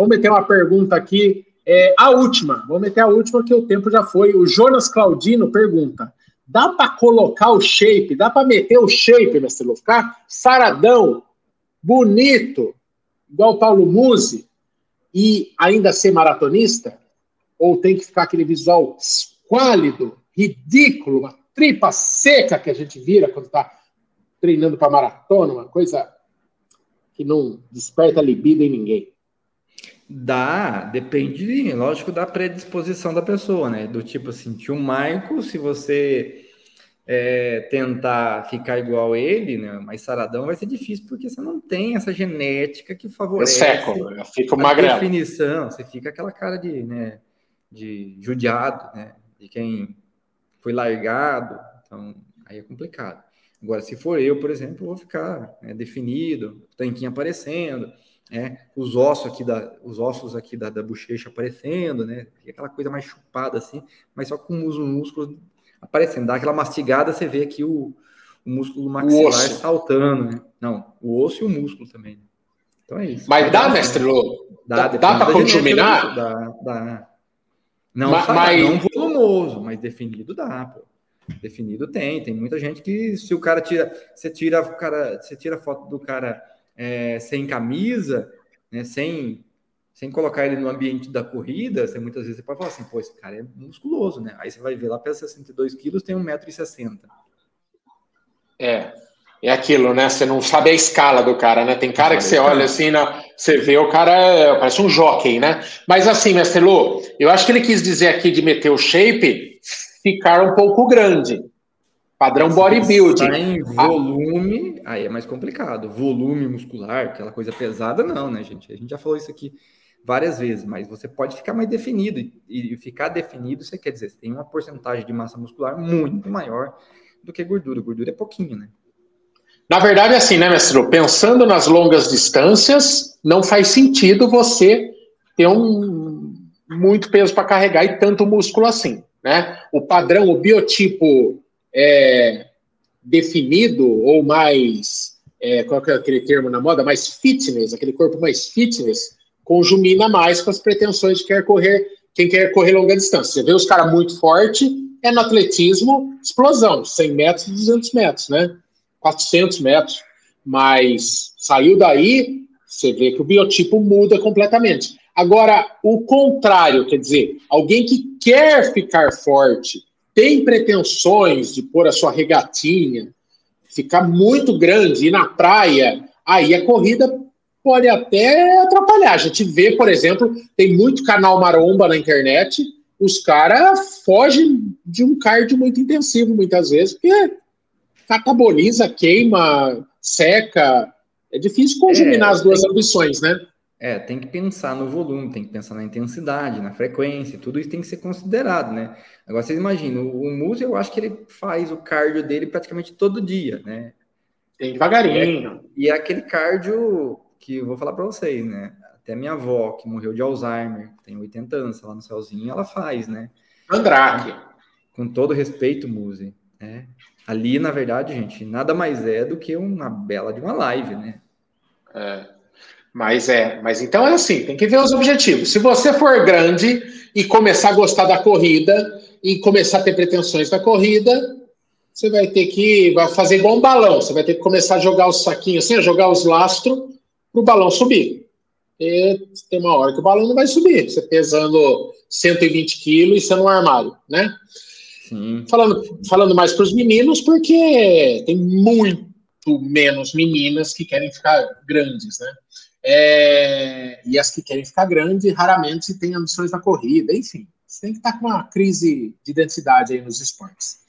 Vamos meter uma pergunta aqui. É, a última, vamos meter a última, que o tempo já foi. O Jonas Claudino pergunta: dá para colocar o shape, dá para meter o shape, mestre Lu, ficar saradão, bonito, igual Paulo Musi, e ainda ser maratonista? Ou tem que ficar aquele visual esquálido, ridículo, uma tripa seca que a gente vira quando está treinando para maratona, uma coisa que não desperta libido em ninguém? Dá, depende, lógico, da predisposição da pessoa, né? Do tipo assim, tio Maico, se você é, tentar ficar igual ele, né? Mais saradão, vai ser difícil, porque você não tem essa genética que favorece seco, eu fico a definição. Você fica aquela cara de, né, de judiado, né? De quem foi largado. Então, aí é complicado. Agora, se for eu, por exemplo, eu vou ficar né, definido, tanquinho aparecendo né? Os ossos aqui da, os ossos aqui da, da bochecha aparecendo, né? Aquela coisa mais chupada assim, mas só com os músculos aparecendo. Dá aquela mastigada, você vê aqui o, o músculo maxilar saltando, né? Não, o osso e o músculo também. Né? Então é isso. Mas dá, mestre Lô? Dá, dá, dá para contaminar? Dá, dá. Não, mas, mas... não volumoso, mas definido dá, pô. Definido tem, tem muita gente que se o cara tira, você tira o cara, você tira a foto do cara é, sem camisa, né, sem, sem colocar ele no ambiente da corrida, você muitas vezes você pode falar assim, pô, esse cara é musculoso, né? Aí você vai ver lá, pesa 62 quilos, tem 1,60m. É, é aquilo, né? Você não sabe a escala do cara, né? Tem cara que você olha assim, na, você vê o cara é, parece um jockey, né? Mas assim, Mestre Lu, eu acho que ele quis dizer aqui de meter o shape ficar um pouco grande. Padrão bodybuilding. Tá em volume, aí é mais complicado. Volume muscular, aquela coisa pesada, não, né, gente? A gente já falou isso aqui várias vezes, mas você pode ficar mais definido. E ficar definido, você quer dizer, você tem uma porcentagem de massa muscular muito maior do que gordura. Gordura é pouquinho, né? Na verdade, é assim, né, mestre? Pensando nas longas distâncias, não faz sentido você ter um muito peso para carregar e tanto músculo assim, né? O padrão, o biotipo é, definido ou mais, é, qual é aquele termo na moda, mais fitness, aquele corpo mais fitness, conjumina mais com as pretensões de quer correr, quem quer correr longa distância. Você vê os caras muito forte, é no atletismo, explosão, 100 metros, 200 metros, né? 400 metros. Mas saiu daí, você vê que o biotipo muda completamente. Agora, o contrário, quer dizer, alguém que quer ficar forte, tem pretensões de pôr a sua regatinha, ficar muito grande, ir na praia, aí a corrida pode até atrapalhar. A gente vê, por exemplo, tem muito canal maromba na internet, os caras fogem de um cardio muito intensivo muitas vezes, porque cataboliza, queima, seca. É difícil conjuminar é, as duas tem... ambições, né? É, tem que pensar no volume, tem que pensar na intensidade, na frequência, tudo isso tem que ser considerado, né? Agora, vocês imaginam, o Musa, eu acho que ele faz o cardio dele praticamente todo dia, né? Tem devagarinho. E é, e é aquele cardio que eu vou falar para vocês, né? Até minha avó, que morreu de Alzheimer, tem 80 anos, lá no céuzinho, ela faz, né? Andrade. Com todo respeito, Muse, né? Ali, na verdade, gente, nada mais é do que uma bela de uma live, né? É. Mas é, mas então é assim, tem que ver os objetivos. Se você for grande e começar a gostar da corrida e começar a ter pretensões da corrida, você vai ter que vai fazer igual um balão. Você vai ter que começar a jogar os saquinhos assim, a jogar os lastros para o balão subir. E tem uma hora que o balão não vai subir. Você pesando 120 quilos e sendo um armário, né? Sim. Falando, falando mais para os meninos, porque tem muito menos meninas que querem ficar grandes, né? É, e as que querem ficar grande raramente têm ambições na corrida, enfim. Você tem que estar com uma crise de identidade aí nos esportes.